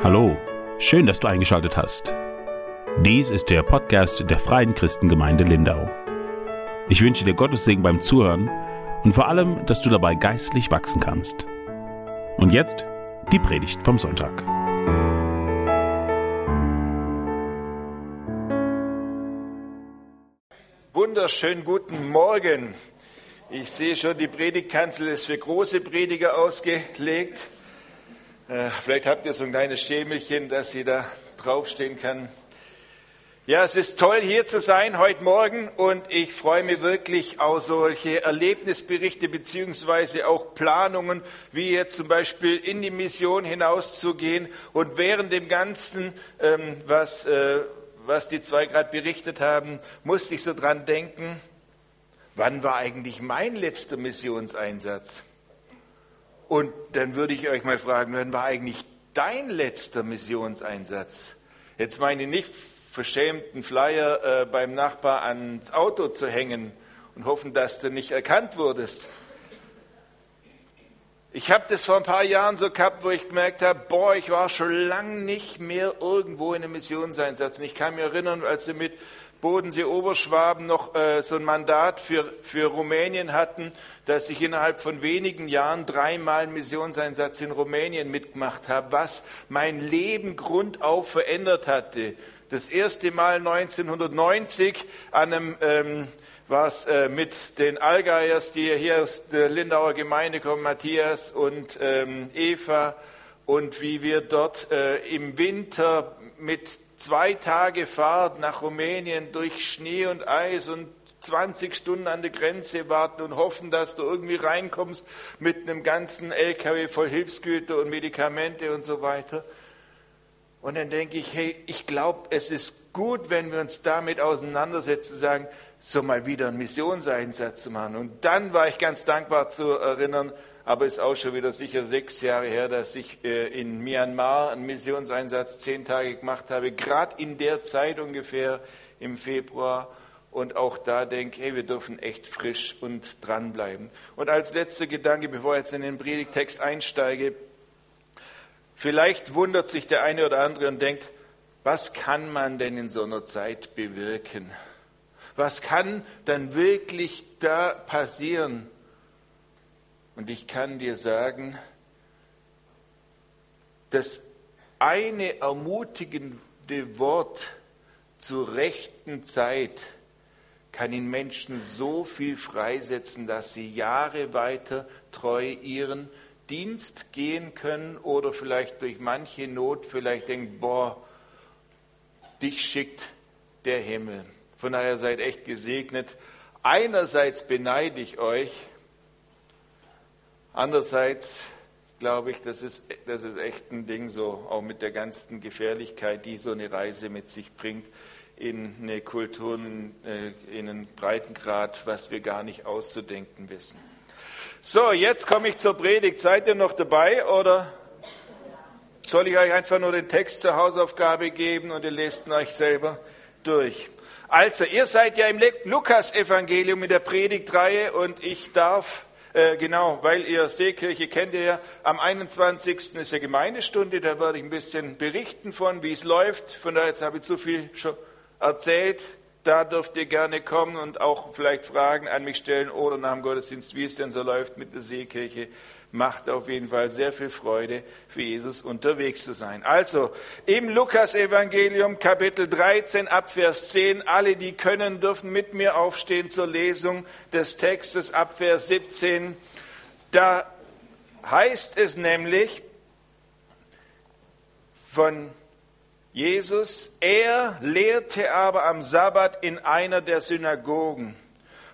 Hallo, schön, dass du eingeschaltet hast. Dies ist der Podcast der Freien Christengemeinde Lindau. Ich wünsche dir Gottes Segen beim Zuhören und vor allem, dass du dabei geistlich wachsen kannst. Und jetzt die Predigt vom Sonntag. Wunderschönen guten Morgen. Ich sehe schon, die Predigtkanzel ist für große Prediger ausgelegt. Äh, vielleicht habt ihr so ein kleines Schemelchen, dass da draufstehen kann. Ja, es ist toll, hier zu sein heute Morgen und ich freue mich wirklich auf solche Erlebnisberichte beziehungsweise auch Planungen, wie jetzt zum Beispiel in die Mission hinauszugehen und während dem Ganzen, ähm, was, äh, was die zwei gerade berichtet haben, musste ich so dran denken, wann war eigentlich mein letzter Missionseinsatz? Und dann würde ich euch mal fragen, wann war eigentlich dein letzter Missionseinsatz? Jetzt meine ich nicht verschämten Flyer äh, beim Nachbar ans Auto zu hängen und hoffen, dass du nicht erkannt wurdest. Ich habe das vor ein paar Jahren so gehabt, wo ich gemerkt habe, boah, ich war schon lange nicht mehr irgendwo in einem Missionseinsatz. Und ich kann mich erinnern, als wir mit Bodensee Oberschwaben noch äh, so ein Mandat für, für Rumänien hatten, dass ich innerhalb von wenigen Jahren dreimal einen Missionseinsatz in Rumänien mitgemacht habe, was mein Leben grundauf verändert hatte. Das erste Mal 1990 an einem ähm, was äh, mit den Allgeiers, die hier aus der Lindauer Gemeinde kommen, Matthias und ähm, Eva, und wie wir dort äh, im Winter mit zwei Tage Fahrt nach Rumänien durch Schnee und Eis und 20 Stunden an der Grenze warten und hoffen, dass du irgendwie reinkommst mit einem ganzen LKW voll Hilfsgüter und Medikamente und so weiter. Und dann denke ich, hey, ich glaube, es ist gut, wenn wir uns damit auseinandersetzen, sagen, so mal wieder einen Missionseinsatz zu machen. Und dann war ich ganz dankbar zu erinnern, aber ist auch schon wieder sicher sechs Jahre her, dass ich äh, in Myanmar einen Missionseinsatz zehn Tage gemacht habe, gerade in der Zeit ungefähr im Februar. Und auch da denke ich, hey, wir dürfen echt frisch und dranbleiben. Und als letzter Gedanke, bevor ich jetzt in den Predigtext einsteige, vielleicht wundert sich der eine oder andere und denkt, was kann man denn in so einer Zeit bewirken? Was kann dann wirklich da passieren? Und ich kann dir sagen, das eine ermutigende Wort zur rechten Zeit kann in Menschen so viel freisetzen, dass sie Jahre weiter treu ihren Dienst gehen können oder vielleicht durch manche Not vielleicht denken, boah, dich schickt der Himmel. Von daher seid echt gesegnet. Einerseits beneide ich euch, Andererseits glaube ich, das ist, das ist echt ein Ding so, auch mit der ganzen Gefährlichkeit, die so eine Reise mit sich bringt, in eine Kultur, in äh, einen Breitengrad, was wir gar nicht auszudenken wissen. So, jetzt komme ich zur Predigt. Seid ihr noch dabei oder soll ich euch einfach nur den Text zur Hausaufgabe geben und ihr lest ihn euch selber durch? Also, ihr seid ja im Lukas-Evangelium in der Predigtreihe und ich darf äh, genau, weil ihr Seekirche kennt ihr ja, am 21. ist ja Gemeindestunde, da werde ich ein bisschen berichten von, wie es läuft. Von daher jetzt habe ich zu viel schon erzählt. Da dürft ihr gerne kommen und auch vielleicht Fragen an mich stellen oder nach dem Gottesdienst, wie es denn so läuft mit der Seekirche macht auf jeden Fall sehr viel Freude, für Jesus unterwegs zu sein. Also im Lukas-Evangelium, Kapitel 13, Abvers 10, alle, die können, dürfen mit mir aufstehen zur Lesung des Textes, Abvers 17. Da heißt es nämlich von Jesus, er lehrte aber am Sabbat in einer der Synagogen.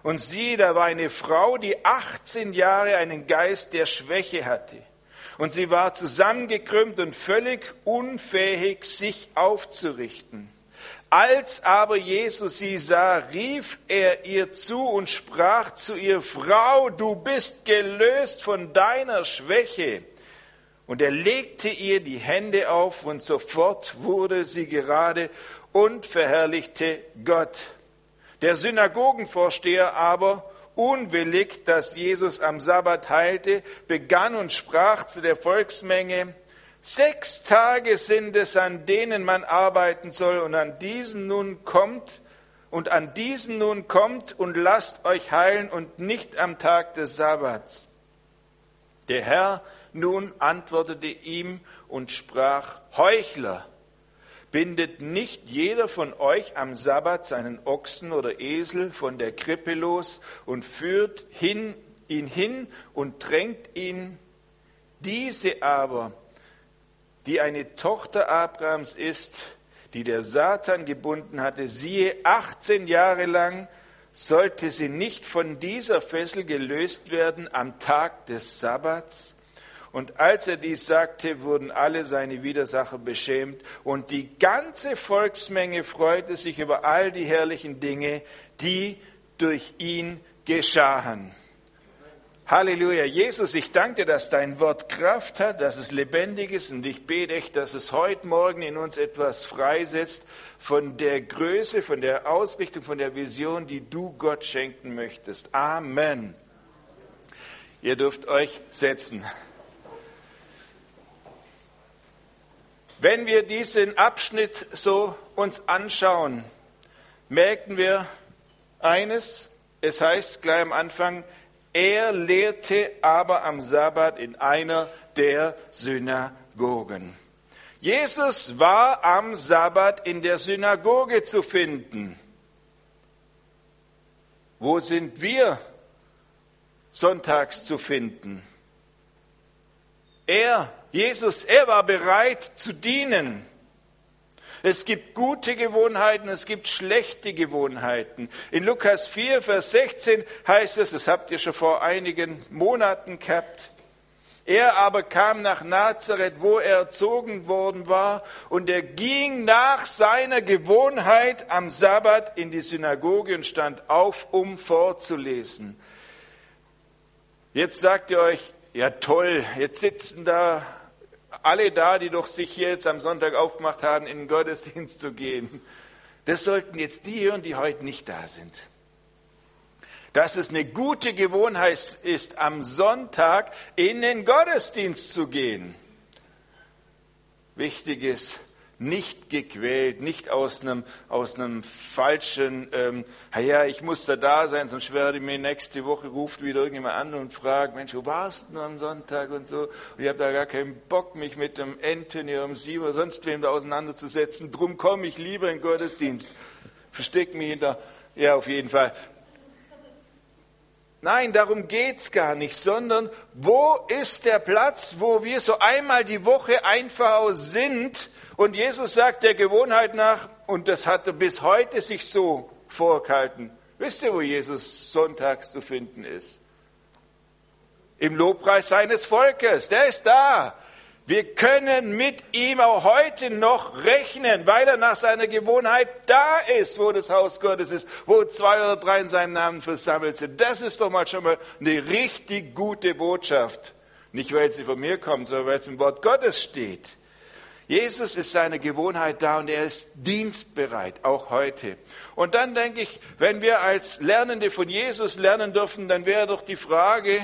Und sieh, da war eine Frau, die 18 Jahre einen Geist der Schwäche hatte. Und sie war zusammengekrümmt und völlig unfähig, sich aufzurichten. Als aber Jesus sie sah, rief er ihr zu und sprach zu ihr, Frau, du bist gelöst von deiner Schwäche. Und er legte ihr die Hände auf und sofort wurde sie gerade und verherrlichte Gott. Der Synagogenvorsteher aber, unwillig, dass Jesus am Sabbat heilte, begann und sprach zu der Volksmenge, Sechs Tage sind es, an denen man arbeiten soll, und an diesen nun kommt, und an diesen nun kommt und lasst euch heilen und nicht am Tag des Sabbats. Der Herr nun antwortete ihm und sprach, Heuchler, bindet nicht jeder von euch am Sabbat seinen Ochsen oder Esel von der Krippe los und führt hin, ihn hin und drängt ihn. Diese aber, die eine Tochter Abrahams ist, die der Satan gebunden hatte, siehe, 18 Jahre lang sollte sie nicht von dieser Fessel gelöst werden am Tag des Sabbats? Und als er dies sagte, wurden alle seine Widersacher beschämt und die ganze Volksmenge freute sich über all die herrlichen Dinge, die durch ihn geschahen. Halleluja. Jesus, ich danke dir, dass dein Wort Kraft hat, dass es lebendig ist und ich bete echt, dass es heute Morgen in uns etwas freisetzt von der Größe, von der Ausrichtung, von der Vision, die du Gott schenken möchtest. Amen. Ihr dürft euch setzen. Wenn wir diesen Abschnitt so uns anschauen, merken wir eines, es heißt gleich am Anfang, er lehrte aber am Sabbat in einer der Synagogen. Jesus war am Sabbat in der Synagoge zu finden. Wo sind wir sonntags zu finden? Er, Jesus, er war bereit zu dienen. Es gibt gute Gewohnheiten, es gibt schlechte Gewohnheiten. In Lukas 4, Vers 16 heißt es, das habt ihr schon vor einigen Monaten gehabt, er aber kam nach Nazareth, wo er erzogen worden war, und er ging nach seiner Gewohnheit am Sabbat in die Synagoge und stand auf, um vorzulesen. Jetzt sagt ihr euch, ja toll, jetzt sitzen da alle da, die doch sich hier jetzt am Sonntag aufgemacht haben, in den Gottesdienst zu gehen. Das sollten jetzt die hören, die heute nicht da sind. Dass es eine gute Gewohnheit ist, am Sonntag in den Gottesdienst zu gehen. Wichtig ist, nicht gequält, nicht aus einem, aus einem falschen, ähm, ja, ich muss da da sein, sonst werde ich mir nächste Woche ruft wieder irgendjemand an und fragt, Mensch, wo warst du am Sonntag und so? Und ich habe da gar keinen Bock, mich mit dem Anthony oder Simon oder sonst wem da auseinanderzusetzen. Drum komme ich lieber in den Gottesdienst. Versteck mich hinter, ja, auf jeden Fall. Nein, darum geht's gar nicht, sondern wo ist der Platz, wo wir so einmal die Woche einfach sind, und Jesus sagt der Gewohnheit nach, und das hat er bis heute sich so vorgehalten. Wisst ihr, wo Jesus sonntags zu finden ist? Im Lobpreis seines Volkes. Der ist da. Wir können mit ihm auch heute noch rechnen, weil er nach seiner Gewohnheit da ist, wo das Haus Gottes ist, wo zwei oder drei in seinem Namen versammelt sind. Das ist doch mal schon mal eine richtig gute Botschaft. Nicht, weil sie von mir kommt, sondern weil es im Wort Gottes steht. Jesus ist seine Gewohnheit da und er ist dienstbereit, auch heute. Und dann denke ich, wenn wir als Lernende von Jesus lernen dürfen, dann wäre doch die Frage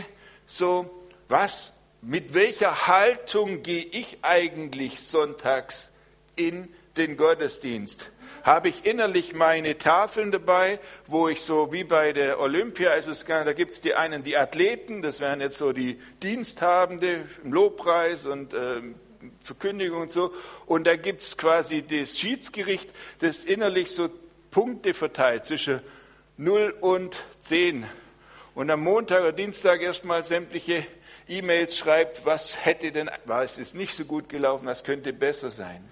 so, was, mit welcher Haltung gehe ich eigentlich sonntags in den Gottesdienst? Habe ich innerlich meine Tafeln dabei, wo ich so wie bei der Olympia ist es da gibt es die einen, die Athleten, das wären jetzt so die Diensthabende im Lobpreis und äh, Verkündigung und so. Und da gibt es quasi das Schiedsgericht, das innerlich so Punkte verteilt zwischen 0 und 10. Und am Montag oder Dienstag erstmal sämtliche E-Mails schreibt, was hätte denn, es ist nicht so gut gelaufen, was könnte besser sein.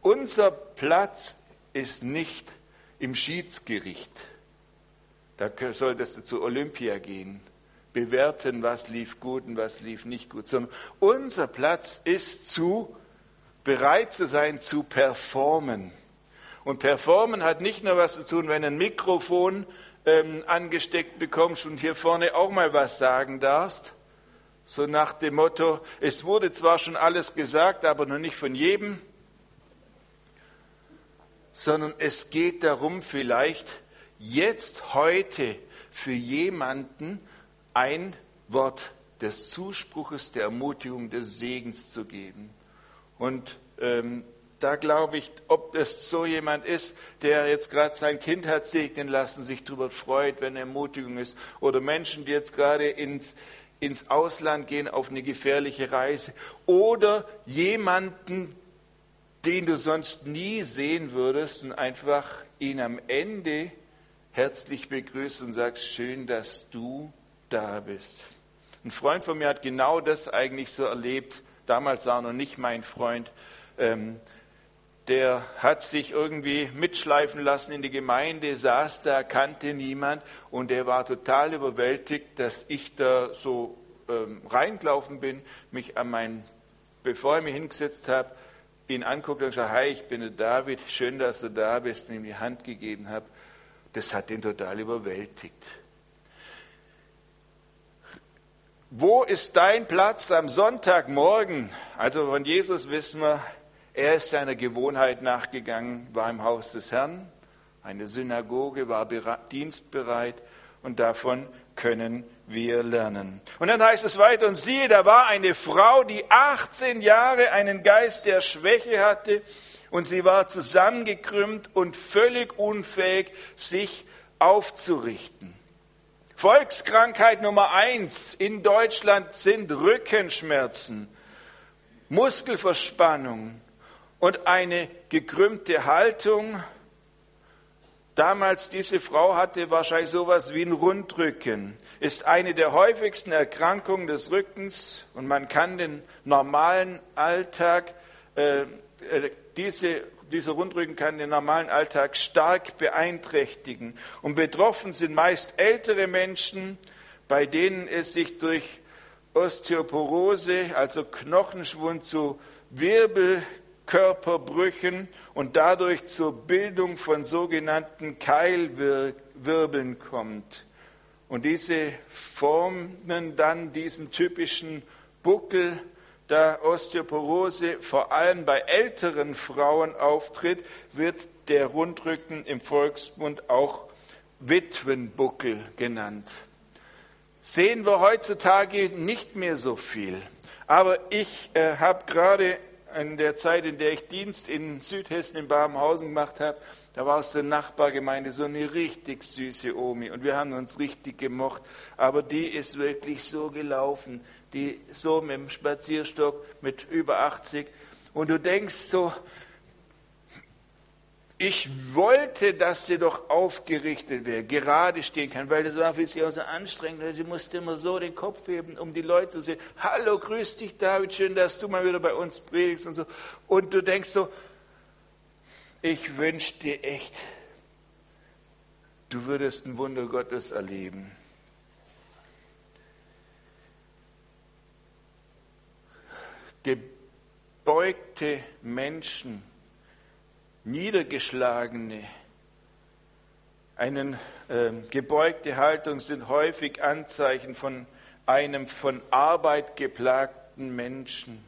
Unser Platz ist nicht im Schiedsgericht. Da solltest du zu Olympia gehen bewerten, was lief gut und was lief nicht gut, sondern unser Platz ist zu bereit zu sein, zu performen. Und performen hat nicht nur was zu tun, wenn ein Mikrofon ähm, angesteckt bekommst und hier vorne auch mal was sagen darfst. So nach dem Motto, es wurde zwar schon alles gesagt, aber noch nicht von jedem, sondern es geht darum, vielleicht jetzt, heute für jemanden ein Wort des Zuspruches, der Ermutigung, des Segens zu geben. Und ähm, da glaube ich, ob es so jemand ist, der jetzt gerade sein Kind hat segnen lassen, sich darüber freut, wenn Ermutigung ist, oder Menschen, die jetzt gerade ins, ins Ausland gehen auf eine gefährliche Reise, oder jemanden, den du sonst nie sehen würdest und einfach ihn am Ende herzlich begrüßt und sagst, schön, dass du da bist. Ein Freund von mir hat genau das eigentlich so erlebt. Damals war er noch nicht mein Freund. Ähm, der hat sich irgendwie mitschleifen lassen in die Gemeinde, saß da, kannte niemand und der war total überwältigt, dass ich da so ähm, reingelaufen bin, mich an mein, bevor ich mich hingesetzt habe, ihn anguckt und sagt, hi, ich bin der David, schön, dass du da bist und ihm die Hand gegeben habe. Das hat ihn total überwältigt. Wo ist dein Platz am Sonntagmorgen? Also von Jesus wissen wir, er ist seiner Gewohnheit nachgegangen, war im Haus des Herrn, eine Synagoge, war dienstbereit und davon können wir lernen. Und dann heißt es weiter, und siehe, da war eine Frau, die 18 Jahre einen Geist der Schwäche hatte und sie war zusammengekrümmt und völlig unfähig, sich aufzurichten. Volkskrankheit Nummer eins in Deutschland sind Rückenschmerzen, Muskelverspannung, und eine gekrümmte Haltung. Damals diese Frau hatte wahrscheinlich sowas wie ein Rundrücken, ist eine der häufigsten Erkrankungen des Rückens und man kann den normalen Alltag, äh, äh, diese, dieser Rundrücken kann den normalen Alltag stark beeinträchtigen. Und betroffen sind meist ältere Menschen, bei denen es sich durch Osteoporose, also Knochenschwund zu Wirbel Körperbrüchen und dadurch zur Bildung von sogenannten Keilwirbeln kommt. Und diese formen dann diesen typischen Buckel, da Osteoporose vor allem bei älteren Frauen auftritt, wird der Rundrücken im Volksmund auch Witwenbuckel genannt. Sehen wir heutzutage nicht mehr so viel. Aber ich äh, habe gerade in der Zeit, in der ich Dienst in Südhessen in Babenhausen gemacht habe, da war aus der Nachbargemeinde so eine richtig süße Omi und wir haben uns richtig gemocht. Aber die ist wirklich so gelaufen, die so mit dem Spazierstock mit über 80 und du denkst so, ich wollte, dass sie doch aufgerichtet wäre, gerade stehen kann, weil das war für sie auch so anstrengend, weil sie musste immer so den Kopf heben, um die Leute zu sehen. Hallo, grüß dich, David, schön, dass du mal wieder bei uns predigst und so. Und du denkst so, ich wünsche dir echt, du würdest ein Wunder Gottes erleben. Gebeugte Menschen, niedergeschlagene, eine äh, gebeugte Haltung sind häufig Anzeichen von einem von Arbeit geplagten Menschen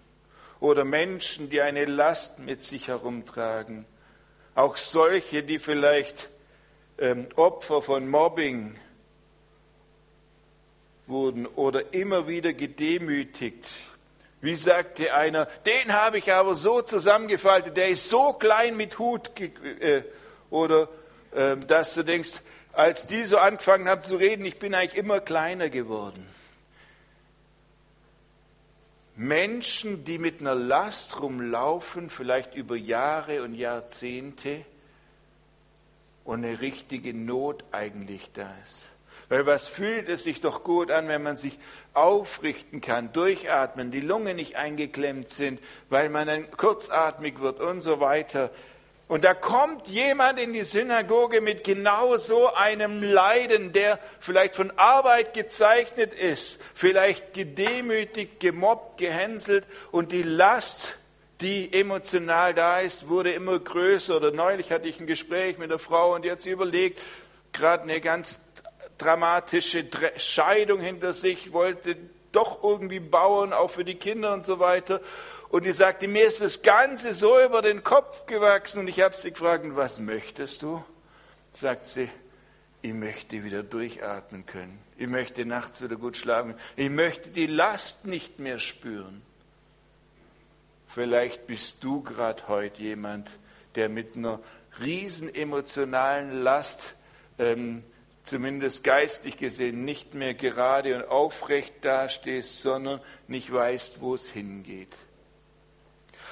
oder Menschen, die eine Last mit sich herumtragen. Auch solche, die vielleicht ähm, Opfer von Mobbing wurden oder immer wieder gedemütigt wie sagte einer, den habe ich aber so zusammengefaltet, der ist so klein mit Hut. Äh, oder äh, dass du denkst, als die so angefangen haben zu reden, ich bin eigentlich immer kleiner geworden. Menschen, die mit einer Last rumlaufen, vielleicht über Jahre und Jahrzehnte, und eine richtige Not eigentlich da ist. Weil was fühlt es sich doch gut an, wenn man sich aufrichten kann, durchatmen, die Lungen nicht eingeklemmt sind, weil man dann kurzatmig wird und so weiter. Und da kommt jemand in die Synagoge mit genau so einem Leiden, der vielleicht von Arbeit gezeichnet ist, vielleicht gedemütigt, gemobbt, gehänselt und die Last, die emotional da ist, wurde immer größer. Oder neulich hatte ich ein Gespräch mit einer Frau und die hat sich überlegt, gerade eine ganz dramatische Scheidung hinter sich, wollte doch irgendwie bauen, auch für die Kinder und so weiter. Und die sagte, mir ist das Ganze so über den Kopf gewachsen. Und ich habe sie gefragt, was möchtest du? Sagt sie, ich möchte wieder durchatmen können. Ich möchte nachts wieder gut schlafen. Ich möchte die Last nicht mehr spüren. Vielleicht bist du gerade heute jemand, der mit einer riesen emotionalen Last, ähm, zumindest geistig gesehen, nicht mehr gerade und aufrecht dastehst, sondern nicht weißt, wo es hingeht.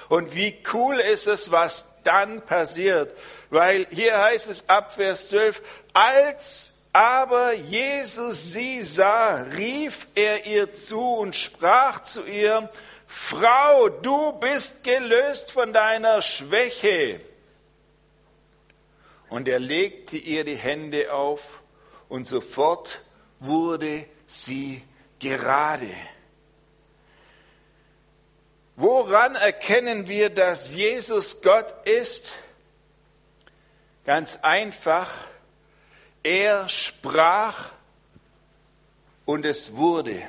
Und wie cool ist es, was dann passiert. Weil hier heißt es ab Vers 12, als aber Jesus sie sah, rief er ihr zu und sprach zu ihr, Frau, du bist gelöst von deiner Schwäche. Und er legte ihr die Hände auf und sofort wurde sie gerade. Woran erkennen wir, dass Jesus Gott ist? Ganz einfach, er sprach und es wurde.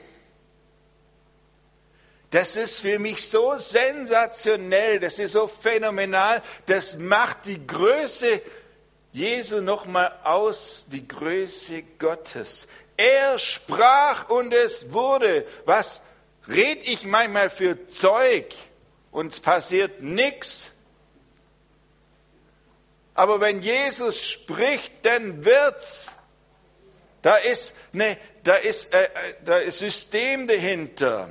Das ist für mich so sensationell, das ist so phänomenal, das macht die Größe Jesu nochmal aus, die Größe Gottes. Er sprach und es wurde. Was red ich manchmal für Zeug und es passiert nichts. Aber wenn Jesus spricht, dann wird's. Da ist, ne, da ist, äh, äh, da ist System dahinter.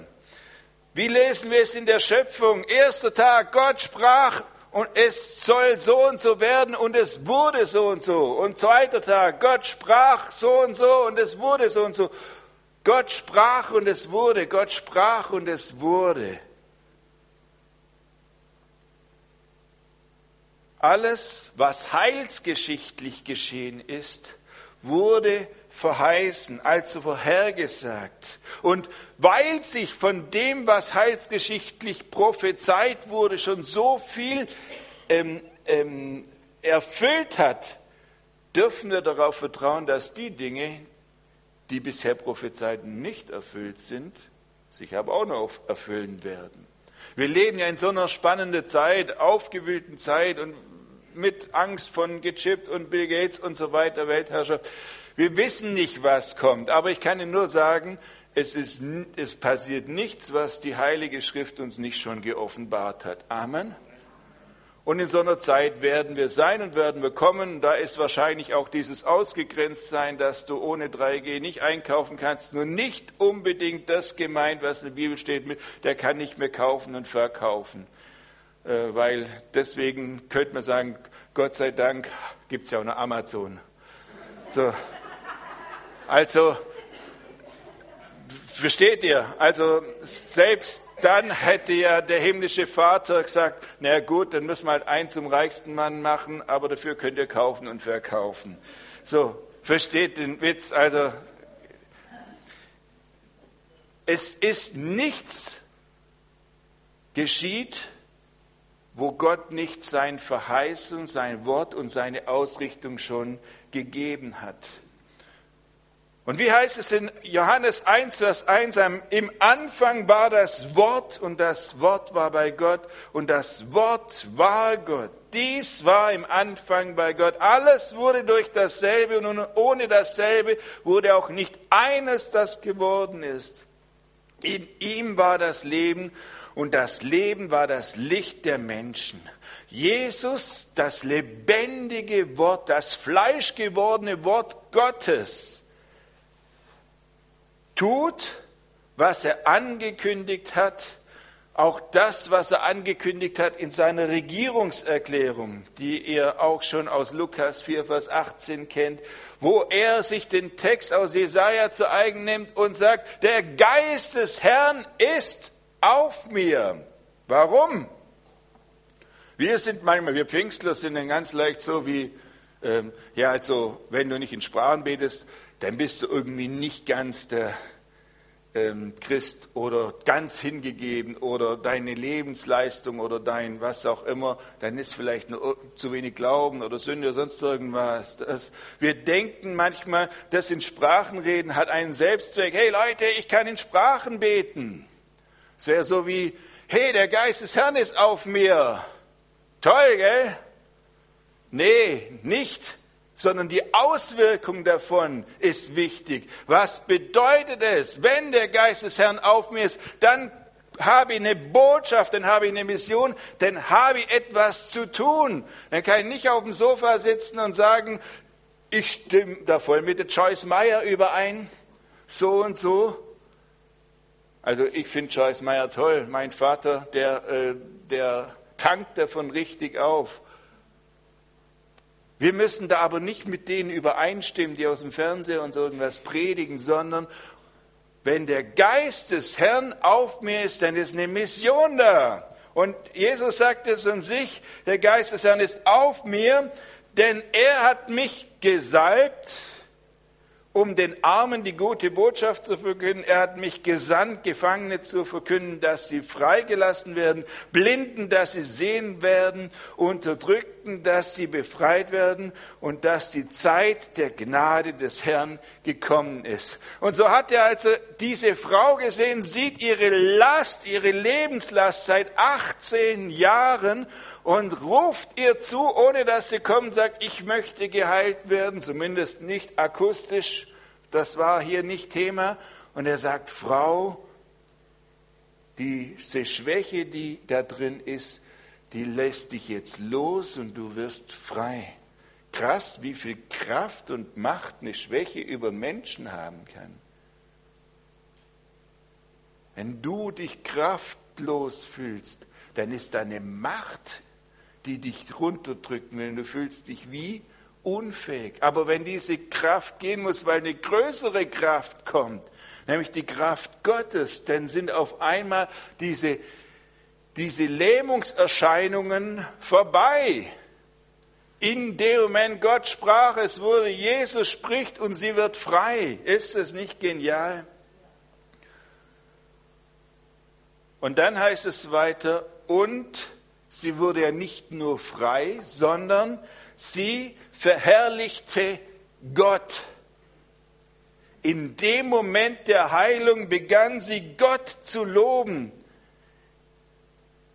Wie lesen wir es in der Schöpfung? Erster Tag, Gott sprach und es soll so und so werden und es wurde so und so. Und zweiter Tag, Gott sprach so und so und es wurde so und so. Gott sprach und es wurde, Gott sprach und es wurde. Alles, was heilsgeschichtlich geschehen ist, wurde verheißen, also vorhergesagt. Und weil sich von dem, was heilsgeschichtlich prophezeit wurde, schon so viel ähm, ähm, erfüllt hat, dürfen wir darauf vertrauen, dass die Dinge, die bisher Prophezeiten nicht erfüllt sind, sich aber auch noch erfüllen werden. Wir leben ja in so einer spannenden Zeit, aufgewühlten Zeit und mit Angst von gechippt und Bill Gates und so weiter, Weltherrschaft. Wir wissen nicht, was kommt, aber ich kann Ihnen nur sagen, es, ist, es passiert nichts, was die Heilige Schrift uns nicht schon geoffenbart hat. Amen. Und in so einer Zeit werden wir sein und werden wir kommen. Da ist wahrscheinlich auch dieses Ausgegrenztsein, dass du ohne 3G nicht einkaufen kannst. Nur nicht unbedingt das gemeint, was in der Bibel steht, der kann nicht mehr kaufen und verkaufen. Äh, weil deswegen könnte man sagen, Gott sei Dank gibt es ja auch noch Amazon. So. Also, versteht ihr? Also, selbst dann hätte ja der himmlische Vater gesagt, na gut, dann müssen wir halt einen zum reichsten Mann machen, aber dafür könnt ihr kaufen und verkaufen. So, versteht den Witz? Also, es ist nichts geschieht, wo Gott nicht sein Verheißung, sein Wort und seine Ausrichtung schon gegeben hat. Und wie heißt es in Johannes 1, Vers 1, im Anfang war das Wort und das Wort war bei Gott und das Wort war Gott. Dies war im Anfang bei Gott. Alles wurde durch dasselbe und ohne dasselbe wurde auch nicht eines, das geworden ist. In ihm war das Leben und das Leben war das Licht der Menschen. Jesus, das lebendige Wort, das fleischgewordene Wort Gottes, tut, was er angekündigt hat, auch das, was er angekündigt hat in seiner Regierungserklärung, die ihr auch schon aus Lukas 4, Vers 18 kennt, wo er sich den Text aus Jesaja zu eigen nimmt und sagt, der Geist des Herrn ist auf mir. Warum? Wir sind manchmal, wir Pfingstler sind dann ganz leicht so wie, ähm, ja, also, wenn du nicht in Sprachen betest, dann bist du irgendwie nicht ganz der ähm, Christ oder ganz hingegeben oder deine Lebensleistung oder dein was auch immer, dann ist vielleicht nur zu wenig Glauben oder Sünde oder sonst irgendwas. Das, wir denken manchmal, das in Sprachen reden hat einen Selbstzweck. Hey Leute, ich kann in Sprachen beten. Es wäre so wie, hey, der Geist des Herrn ist auf mir. Toll, gell? Nee, nicht sondern die Auswirkung davon ist wichtig. Was bedeutet es, wenn der Geist des Herrn auf mir ist, dann habe ich eine Botschaft, dann habe ich eine Mission, dann habe ich etwas zu tun. Dann kann ich nicht auf dem Sofa sitzen und sagen, ich stimme da voll mit der Joyce Meyer überein, so und so. Also ich finde Joyce Meyer toll. Mein Vater, der, äh, der tankt davon richtig auf. Wir müssen da aber nicht mit denen übereinstimmen, die aus dem Fernseher und so irgendwas predigen, sondern wenn der Geist des Herrn auf mir ist, dann ist eine Mission da. Und Jesus sagt es von sich, der Geist des Herrn ist auf mir, denn er hat mich gesalbt, um den Armen die gute Botschaft zu verkünden. Er hat mich gesandt, Gefangene zu verkünden, dass sie freigelassen werden, Blinden, dass sie sehen werden, Unterdrückten, dass sie befreit werden und dass die Zeit der Gnade des Herrn gekommen ist. Und so hat er also diese Frau gesehen, sieht ihre Last, ihre Lebenslast seit 18 Jahren und ruft ihr zu, ohne dass sie kommt, sagt, ich möchte geheilt werden, zumindest nicht akustisch, das war hier nicht Thema. Und er sagt, Frau, diese Schwäche, die da drin ist, die lässt dich jetzt los und du wirst frei. Krass, wie viel Kraft und Macht eine Schwäche über Menschen haben kann. Wenn du dich kraftlos fühlst, dann ist da eine Macht die dich runterdrücken, wenn du fühlst dich wie unfähig. Aber wenn diese Kraft gehen muss, weil eine größere Kraft kommt, nämlich die Kraft Gottes, dann sind auf einmal diese, diese Lähmungserscheinungen vorbei. In dem Moment Gott sprach, es wurde, Jesus spricht und sie wird frei. Ist es nicht genial? Und dann heißt es weiter, und Sie wurde ja nicht nur frei, sondern sie verherrlichte Gott. In dem Moment der Heilung begann sie Gott zu loben.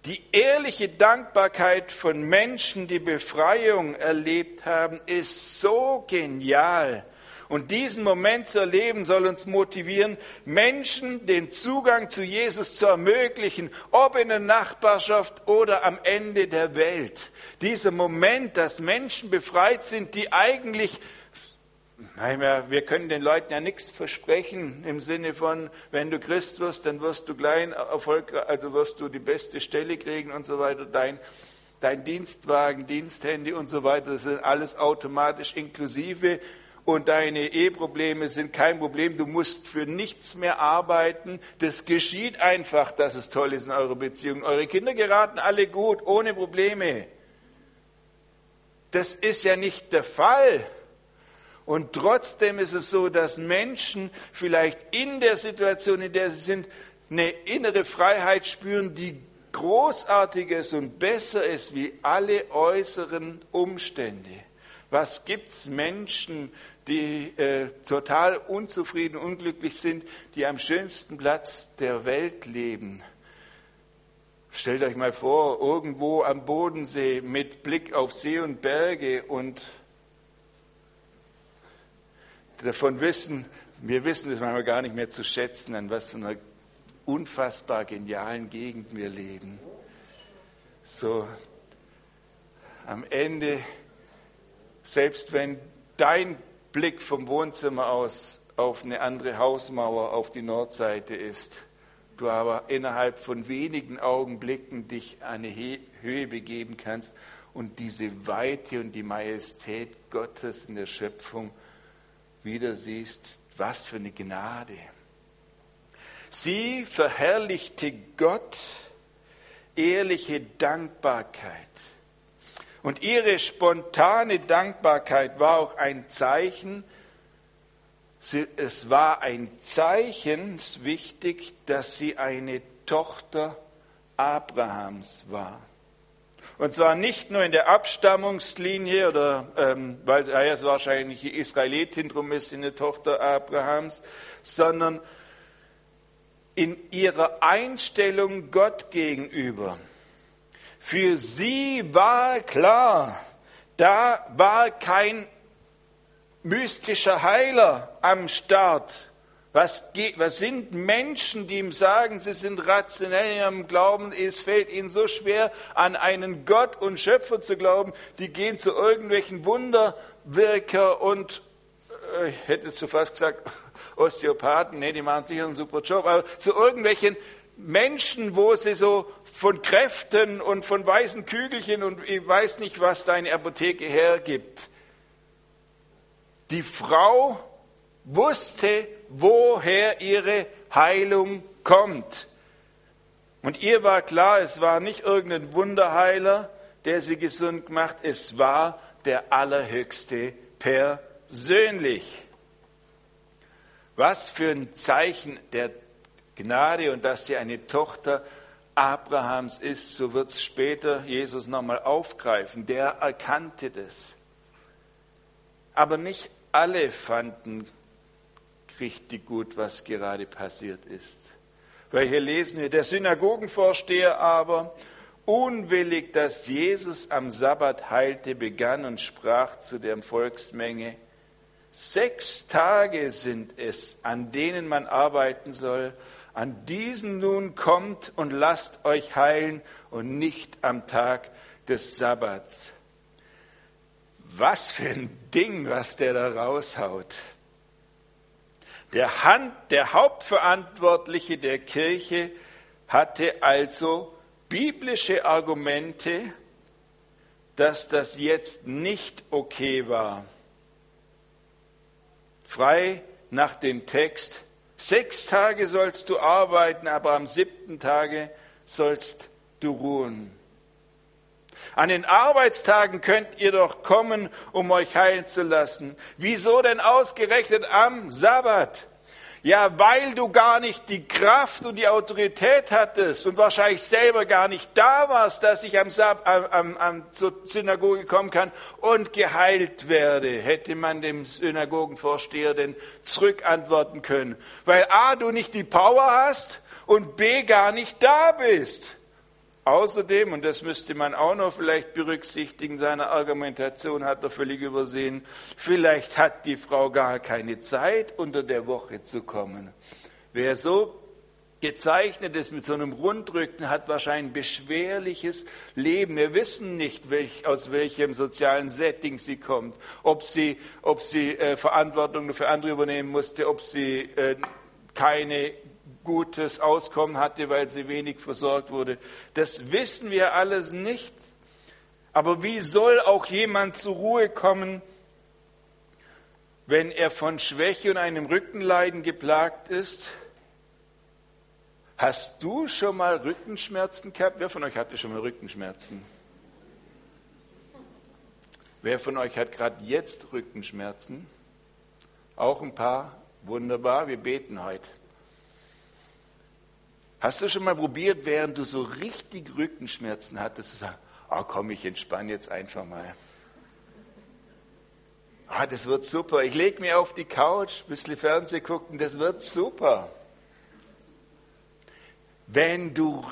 Die ehrliche Dankbarkeit von Menschen, die Befreiung erlebt haben, ist so genial. Und diesen Moment zu erleben soll uns motivieren, Menschen den Zugang zu Jesus zu ermöglichen, ob in der Nachbarschaft oder am Ende der Welt. Dieser Moment, dass Menschen befreit sind, die eigentlich wir können den Leuten ja nichts versprechen im Sinne von, wenn du Christ wirst, dann wirst du klein erfolgreich, also wirst du die beste Stelle kriegen und so weiter. Dein, dein Dienstwagen, Diensthandy und so weiter, das sind alles automatisch inklusive und deine Eheprobleme sind kein Problem. Du musst für nichts mehr arbeiten. Das geschieht einfach, dass es toll ist in eurer Beziehung. Eure Kinder geraten alle gut, ohne Probleme. Das ist ja nicht der Fall. Und trotzdem ist es so, dass Menschen vielleicht in der Situation, in der sie sind, eine innere Freiheit spüren, die großartiger ist und besser ist wie alle äußeren Umstände. Was gibt es Menschen, die äh, total unzufrieden, unglücklich sind, die am schönsten Platz der Welt leben. Stellt euch mal vor, irgendwo am Bodensee mit Blick auf See und Berge und davon wissen, wir wissen es manchmal gar nicht mehr zu schätzen, an was für einer unfassbar genialen Gegend wir leben. So, am Ende, selbst wenn dein Blick vom Wohnzimmer aus auf eine andere Hausmauer auf die Nordseite ist, du aber innerhalb von wenigen Augenblicken dich an eine Höhe begeben kannst und diese Weite und die Majestät Gottes in der Schöpfung wieder siehst, was für eine Gnade. Sie verherrlichte Gott, ehrliche Dankbarkeit. Und ihre spontane Dankbarkeit war auch ein Zeichen, es war ein Zeichen, es ist wichtig, dass sie eine Tochter Abrahams war. Und zwar nicht nur in der Abstammungslinie, oder ähm, weil er ja, wahrscheinlich Israelitin drum ist, eine Tochter Abrahams, sondern in ihrer Einstellung Gott gegenüber. Für sie war klar, da war kein mystischer Heiler am Start. Was, was, sind Menschen, die ihm sagen, sie sind rationell in ihrem Glauben, es fällt ihnen so schwer, an einen Gott und Schöpfer zu glauben, die gehen zu irgendwelchen Wunderwirker und, äh, ich hätte zu fast gesagt, Osteopathen, nee, die machen sicher einen super Job, aber zu irgendwelchen Menschen, wo sie so von Kräften und von weißen Kügelchen und ich weiß nicht, was deine Apotheke hergibt. Die Frau wusste, woher ihre Heilung kommt. Und ihr war klar, es war nicht irgendein Wunderheiler, der sie gesund gemacht, es war der Allerhöchste persönlich. Was für ein Zeichen der Gnade und dass sie eine Tochter Abrahams ist, so wird es später Jesus nochmal aufgreifen. Der erkannte das. Aber nicht alle fanden richtig gut, was gerade passiert ist. Weil hier lesen wir, der Synagogenvorsteher aber, unwillig, dass Jesus am Sabbat heilte, begann und sprach zu der Volksmenge, Sechs Tage sind es, an denen man arbeiten soll. An diesen nun kommt und lasst euch heilen und nicht am Tag des Sabbats. Was für ein Ding, was der da raushaut. Der, Hand, der Hauptverantwortliche der Kirche hatte also biblische Argumente, dass das jetzt nicht okay war. Frei nach dem Text, sechs Tage sollst du arbeiten, aber am siebten Tage sollst du ruhen. An den Arbeitstagen könnt ihr doch kommen, um euch heilen zu lassen. Wieso denn ausgerechnet am Sabbat? Ja, weil du gar nicht die Kraft und die Autorität hattest und wahrscheinlich selber gar nicht da warst, dass ich am, Sab am, am, zur Synagoge kommen kann und geheilt werde, hätte man dem Synagogenvorsteher denn zurückantworten können. Weil A, du nicht die Power hast und B, gar nicht da bist. Außerdem, und das müsste man auch noch vielleicht berücksichtigen, seine Argumentation hat er völlig übersehen, vielleicht hat die Frau gar keine Zeit, unter der Woche zu kommen. Wer so gezeichnet ist mit so einem Rundrücken, hat wahrscheinlich ein beschwerliches Leben. Wir wissen nicht, welch, aus welchem sozialen Setting sie kommt, ob sie, ob sie äh, Verantwortung für andere übernehmen musste, ob sie äh, keine gutes Auskommen hatte, weil sie wenig versorgt wurde. Das wissen wir alles nicht. Aber wie soll auch jemand zur Ruhe kommen, wenn er von Schwäche und einem Rückenleiden geplagt ist? Hast du schon mal Rückenschmerzen gehabt? Wer von euch hatte schon mal Rückenschmerzen? Wer von euch hat gerade jetzt Rückenschmerzen? Auch ein paar? Wunderbar, wir beten heute. Hast du schon mal probiert, während du so richtig Rückenschmerzen hattest, zu sagen, oh komm, ich entspanne jetzt einfach mal. Ah, das wird super. Ich lege mich auf die Couch, ein bisschen Fernsehen gucken, das wird super. Wenn du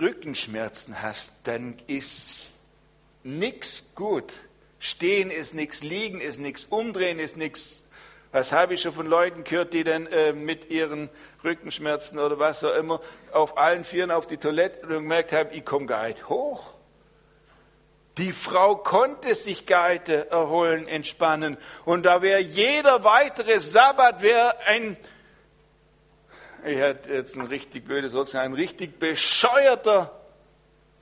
Rückenschmerzen hast, dann ist nichts gut. Stehen ist nichts, liegen ist nichts, umdrehen ist nichts, was habe ich schon von Leuten gehört, die dann äh, mit ihren Rückenschmerzen oder was auch immer auf allen Vieren auf die Toilette und gemerkt haben, ich komme gar nicht hoch. Die Frau konnte sich nicht erholen, entspannen. Und da wäre jeder weitere Sabbat wäre ein, ich hätte jetzt ein richtig blödes Wort, ein richtig bescheuerter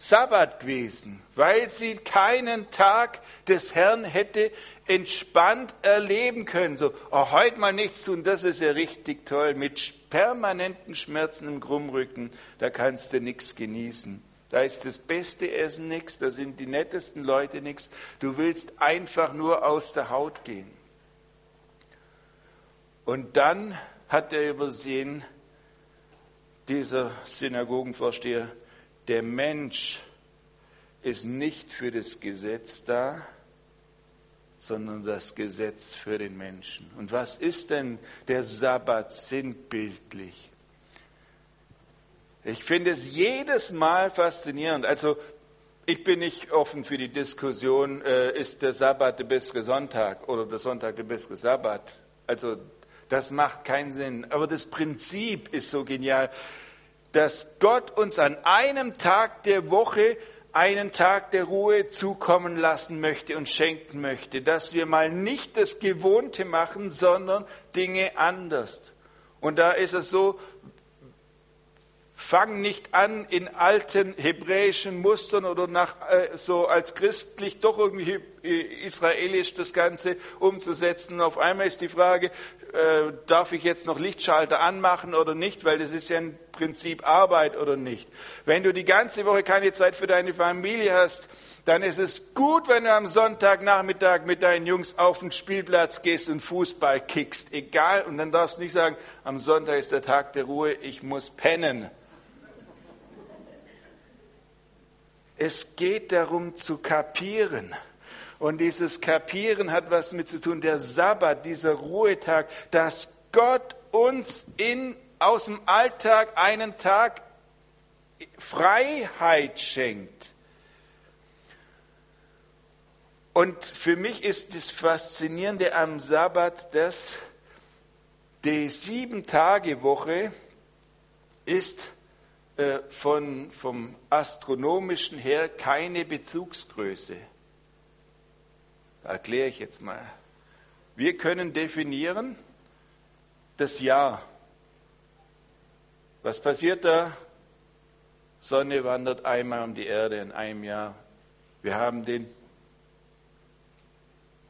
Sabbat gewesen, weil sie keinen Tag des Herrn hätte entspannt erleben können. So, oh, heute mal nichts tun, das ist ja richtig toll. Mit permanenten Schmerzen im Krummrücken, da kannst du nichts genießen. Da ist das beste Essen nichts, da sind die nettesten Leute nichts. Du willst einfach nur aus der Haut gehen. Und dann hat er übersehen, dieser Synagogenvorsteher, der Mensch ist nicht für das Gesetz da, sondern das Gesetz für den Menschen. Und was ist denn der Sabbat sinnbildlich? Ich finde es jedes Mal faszinierend. Also Ich bin nicht offen für die Diskussion, äh, ist der Sabbat der bessere Sonntag oder der Sonntag der bessere Sabbat. Also das macht keinen Sinn. Aber das Prinzip ist so genial, dass Gott uns an einem Tag der Woche einen Tag der Ruhe zukommen lassen möchte und schenken möchte, dass wir mal nicht das Gewohnte machen, sondern Dinge anders. Und da ist es so, Fang nicht an, in alten hebräischen Mustern oder nach, äh, so als christlich doch irgendwie israelisch das Ganze umzusetzen. Auf einmal ist die Frage, äh, darf ich jetzt noch Lichtschalter anmachen oder nicht, weil das ist ja im Prinzip Arbeit oder nicht. Wenn du die ganze Woche keine Zeit für deine Familie hast, dann ist es gut, wenn du am Sonntagnachmittag mit deinen Jungs auf den Spielplatz gehst und Fußball kickst. Egal, und dann darfst du nicht sagen, am Sonntag ist der Tag der Ruhe, ich muss pennen. Es geht darum zu kapieren. Und dieses Kapieren hat was mit zu tun, der Sabbat, dieser Ruhetag, dass Gott uns in, aus dem Alltag einen Tag Freiheit schenkt. Und für mich ist das Faszinierende am Sabbat, dass die Sieben-Tage-Woche ist äh, von, vom astronomischen her keine Bezugsgröße. Erkläre ich jetzt mal. Wir können definieren das Jahr. Was passiert da? Sonne wandert einmal um die Erde in einem Jahr. Wir haben den.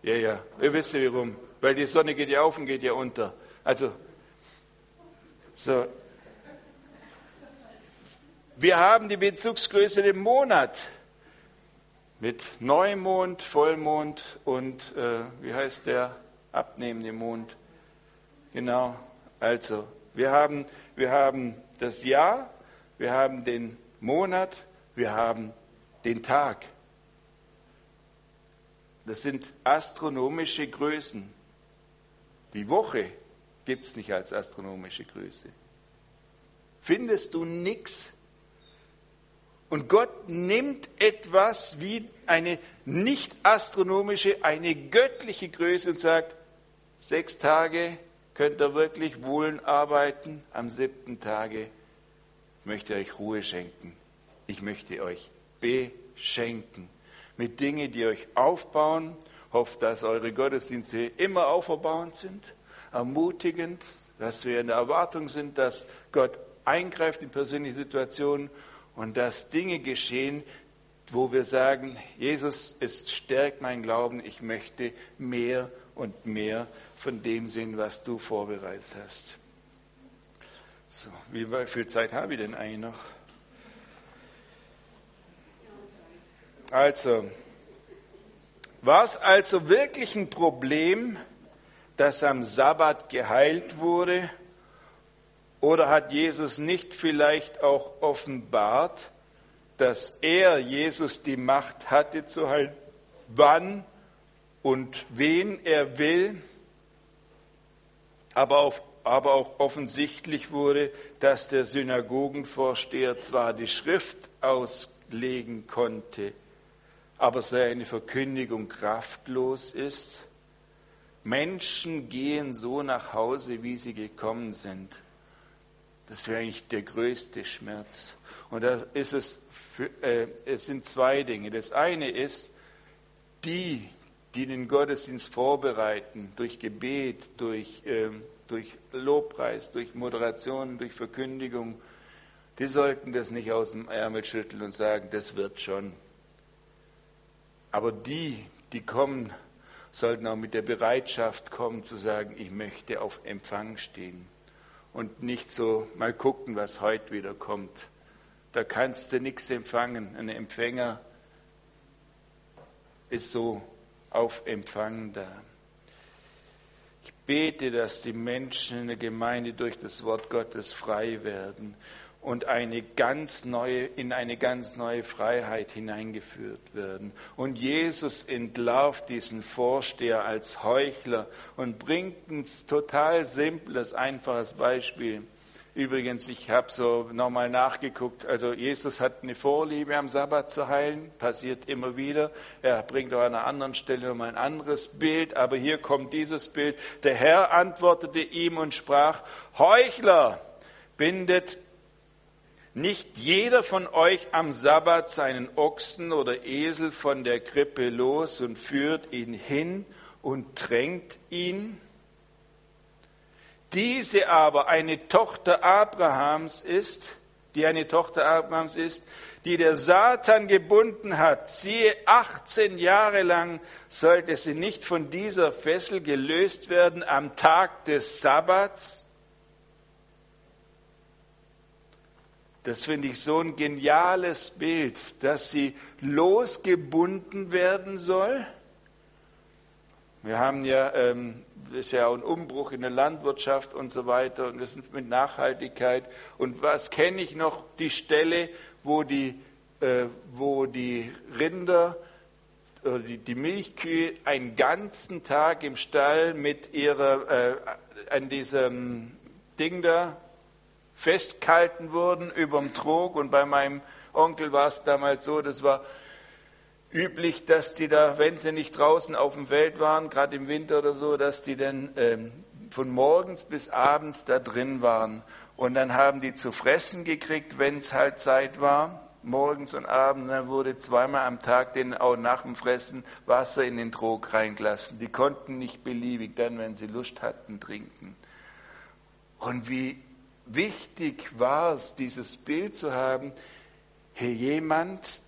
Ja, ja, ihr wisst ja warum. Weil die Sonne geht ja auf und geht ja unter. Also, so, wir haben die Bezugsgröße im Monat mit Neumond, Vollmond und äh, wie heißt der abnehmende Mond? Genau, also wir haben, wir haben das Jahr, wir haben den Monat, wir haben den Tag. Das sind astronomische Größen. Die Woche gibt es nicht als astronomische Größe. Findest du nichts und Gott nimmt etwas wie eine nicht astronomische, eine göttliche Größe und sagt, sechs Tage könnt ihr wirklich wohlen arbeiten, am siebten Tage möchte ich euch Ruhe schenken. Ich möchte euch beschenken mit Dingen, die euch aufbauen. Hofft, dass eure Gottesdienste immer auferbauend sind, ermutigend, dass wir in der Erwartung sind, dass Gott eingreift in persönliche Situationen und dass Dinge geschehen, wo wir sagen, Jesus, es stärkt mein Glauben, ich möchte mehr und mehr von dem sehen, was du vorbereitet hast. So, wie viel Zeit habe ich denn eigentlich noch? Also, war es also wirklich ein Problem, dass am Sabbat geheilt wurde? Oder hat Jesus nicht vielleicht auch offenbart, dass er, Jesus, die Macht hatte zu heilen, wann und wen er will? Aber, auf, aber auch offensichtlich wurde, dass der Synagogenvorsteher zwar die Schrift auslegen konnte, aber seine Verkündigung kraftlos ist. Menschen gehen so nach Hause, wie sie gekommen sind. Das wäre eigentlich der größte Schmerz. Und da ist es, für, äh, es sind zwei Dinge. Das eine ist, die, die den Gottesdienst vorbereiten, durch Gebet, durch, äh, durch Lobpreis, durch Moderation, durch Verkündigung, die sollten das nicht aus dem Ärmel schütteln und sagen, das wird schon. Aber die, die kommen, sollten auch mit der Bereitschaft kommen zu sagen, ich möchte auf Empfang stehen und nicht so mal gucken, was heute wieder kommt. Da kannst du nichts empfangen. Ein Empfänger ist so auf Empfang da. Ich bete, dass die Menschen in der Gemeinde durch das Wort Gottes frei werden und eine ganz neue, in eine ganz neue Freiheit hineingeführt werden. Und Jesus entlarvt diesen Vorsteher als Heuchler und bringt ein total simples, einfaches Beispiel. Übrigens, ich habe so nochmal nachgeguckt. Also Jesus hat eine Vorliebe am Sabbat zu heilen, passiert immer wieder. Er bringt auch an einer anderen Stelle nochmal ein anderes Bild, aber hier kommt dieses Bild. Der Herr antwortete ihm und sprach, Heuchler, bindet nicht jeder von euch am Sabbat seinen Ochsen oder Esel von der Krippe los und führt ihn hin und drängt ihn? diese aber eine Tochter Abrahams ist, die eine Tochter Abrahams ist, die der Satan gebunden hat, siehe, 18 Jahre lang sollte sie nicht von dieser Fessel gelöst werden am Tag des Sabbats. Das finde ich so ein geniales Bild, dass sie losgebunden werden soll. Wir haben ja ähm, ist ja ein Umbruch in der Landwirtschaft und so weiter und wir sind mit Nachhaltigkeit. Und was kenne ich noch? Die Stelle, wo die, äh, wo die Rinder oder die, die, Milchkühe einen ganzen Tag im Stall mit ihrer, äh, an diesem Ding da festgehalten wurden überm Trog und bei meinem Onkel war es damals so, das war üblich, dass die da, wenn sie nicht draußen auf dem Feld waren, gerade im Winter oder so, dass die dann ähm, von morgens bis abends da drin waren. Und dann haben die zu fressen gekriegt, wenn es halt Zeit war, morgens und abends. Dann wurde zweimal am Tag denen auch nach dem Fressen Wasser in den Trog reingelassen. Die konnten nicht beliebig dann, wenn sie Lust hatten, trinken. Und wie wichtig war es, dieses Bild zu haben, hier jemand,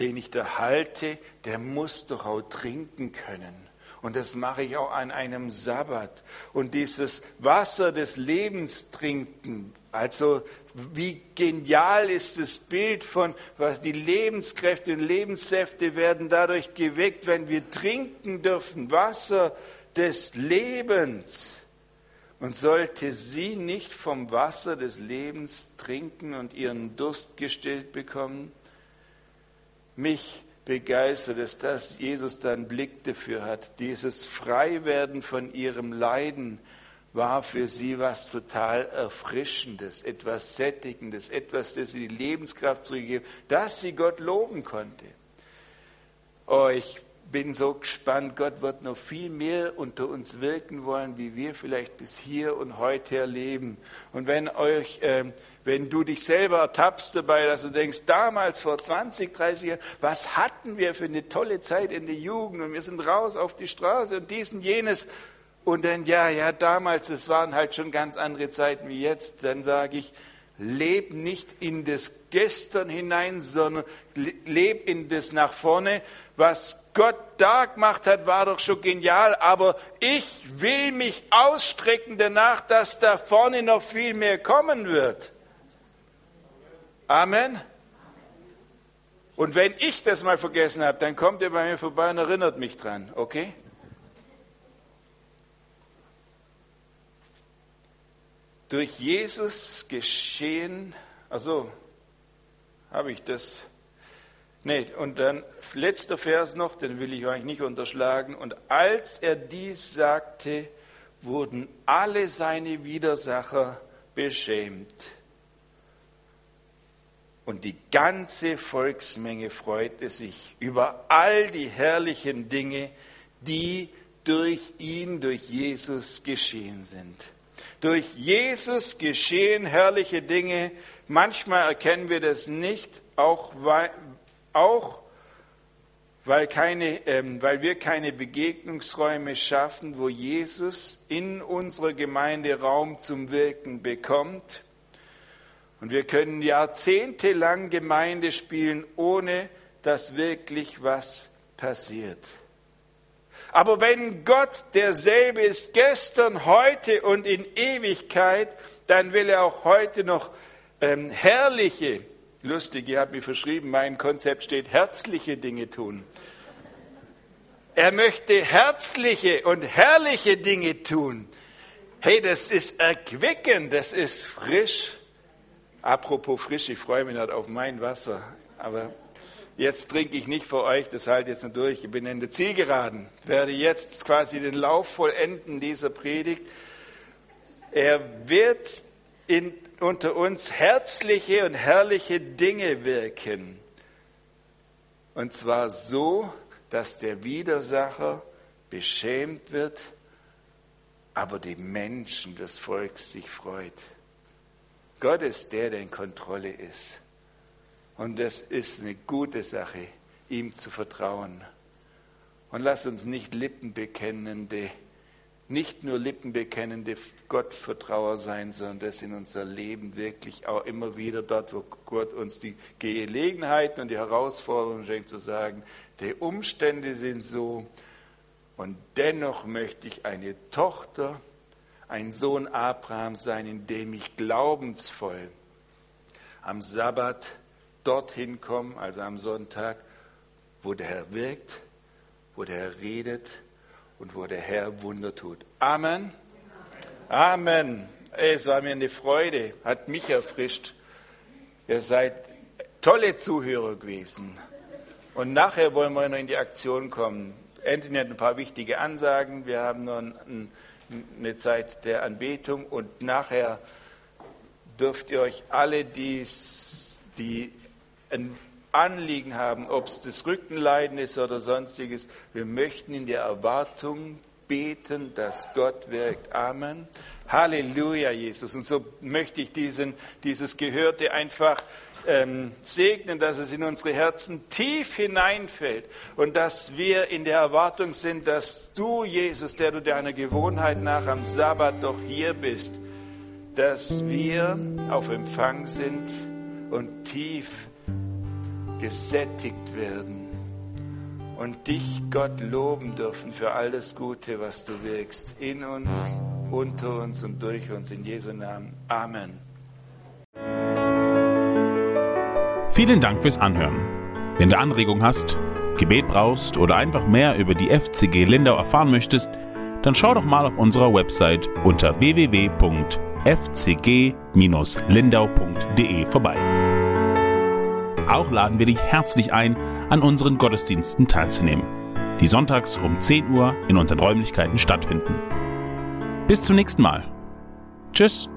den ich da halte, der muss doch auch trinken können. Und das mache ich auch an einem Sabbat. Und dieses Wasser des Lebens trinken, also wie genial ist das Bild von, was die Lebenskräfte und Lebenssäfte werden dadurch geweckt, wenn wir trinken dürfen. Wasser des Lebens. Und sollte sie nicht vom Wasser des Lebens trinken und ihren Durst gestillt bekommen? mich begeistert es, dass Jesus da einen Blick dafür hat. Dieses Freiwerden von ihrem Leiden war für sie was total Erfrischendes, etwas Sättigendes, etwas, das sie die Lebenskraft zurückgegeben, dass sie Gott loben konnte. Oh, ich bin so gespannt, Gott wird noch viel mehr unter uns wirken wollen, wie wir vielleicht bis hier und heute erleben. Und wenn euch, äh, wenn du dich selber ertappst dabei, dass du denkst, damals vor 20, 30 Jahren, was hatten wir für eine tolle Zeit in der Jugend und wir sind raus auf die Straße und dies und jenes. Und dann, ja, ja, damals, es waren halt schon ganz andere Zeiten wie jetzt. Dann sage ich, leb nicht in das Gestern hinein, sondern leb in das nach vorne. Was Gott da gemacht hat, war doch schon genial, aber ich will mich ausstrecken danach, dass da vorne noch viel mehr kommen wird. Amen. Und wenn ich das mal vergessen habe, dann kommt ihr bei mir vorbei und erinnert mich dran, okay? Durch Jesus geschehen, also habe ich das Nee, und dann letzter Vers noch, den will ich euch nicht unterschlagen. Und als er dies sagte, wurden alle seine Widersacher beschämt. Und die ganze Volksmenge freute sich über all die herrlichen Dinge, die durch ihn, durch Jesus geschehen sind. Durch Jesus geschehen herrliche Dinge. Manchmal erkennen wir das nicht, auch weil, auch weil, keine, ähm, weil wir keine Begegnungsräume schaffen, wo Jesus in unserer Gemeinde Raum zum Wirken bekommt. Und wir können jahrzehntelang Gemeinde spielen, ohne dass wirklich was passiert. Aber wenn Gott derselbe ist, gestern, heute und in Ewigkeit, dann will er auch heute noch ähm, herrliche Lustig, ihr habt mir verschrieben, mein Konzept steht herzliche Dinge tun. Er möchte herzliche und herrliche Dinge tun. Hey, das ist erquickend, das ist frisch. Apropos frisch, ich freue mich nicht auf mein Wasser. Aber jetzt trinke ich nicht für euch, das halte jetzt nur durch. Ich bin in der Zielgeraden, werde jetzt quasi den Lauf vollenden dieser Predigt. Er wird in, unter uns herzliche und herrliche Dinge wirken. Und zwar so, dass der Widersacher beschämt wird, aber die Menschen des Volkes sich freut. Gott ist der, der in Kontrolle ist. Und das ist eine gute Sache, ihm zu vertrauen. Und lass uns nicht Lippenbekennende, nicht nur Lippenbekennende Gottvertrauer sein, sondern das in unser Leben wirklich auch immer wieder dort, wo Gott uns die Gelegenheiten und die Herausforderungen schenkt, zu sagen, die Umstände sind so und dennoch möchte ich eine Tochter, ein Sohn Abraham sein, in dem ich glaubensvoll am Sabbat dorthin komme, also am Sonntag, wo der Herr wirkt, wo der Herr redet und wo der Herr Wunder tut. Amen. Amen. Es war mir eine Freude, hat mich erfrischt. Ihr seid tolle Zuhörer gewesen. Und nachher wollen wir noch in die Aktion kommen. Anthony hat ein paar wichtige Ansagen. Wir haben noch eine Zeit der Anbetung und nachher dürft ihr euch alle, dies, die ein Anliegen haben, ob es das Rückenleiden ist oder sonstiges, wir möchten in der Erwartung beten, dass Gott wirkt. Amen. Halleluja, Jesus. Und so möchte ich diesen, dieses Gehörte einfach ähm, segnen, dass es in unsere Herzen tief hineinfällt und dass wir in der Erwartung sind, dass du, Jesus, der du deiner Gewohnheit nach am Sabbat doch hier bist, dass wir auf Empfang sind und tief gesättigt werden und dich, Gott, loben dürfen für all das Gute, was du wirkst, in uns, unter uns und durch uns, in Jesu Namen. Amen. Vielen Dank fürs Anhören. Wenn du Anregungen hast, Gebet brauchst oder einfach mehr über die FCG Lindau erfahren möchtest, dann schau doch mal auf unserer Website unter www.fcg-lindau.de vorbei. Auch laden wir dich herzlich ein, an unseren Gottesdiensten teilzunehmen, die sonntags um 10 Uhr in unseren Räumlichkeiten stattfinden. Bis zum nächsten Mal. Tschüss.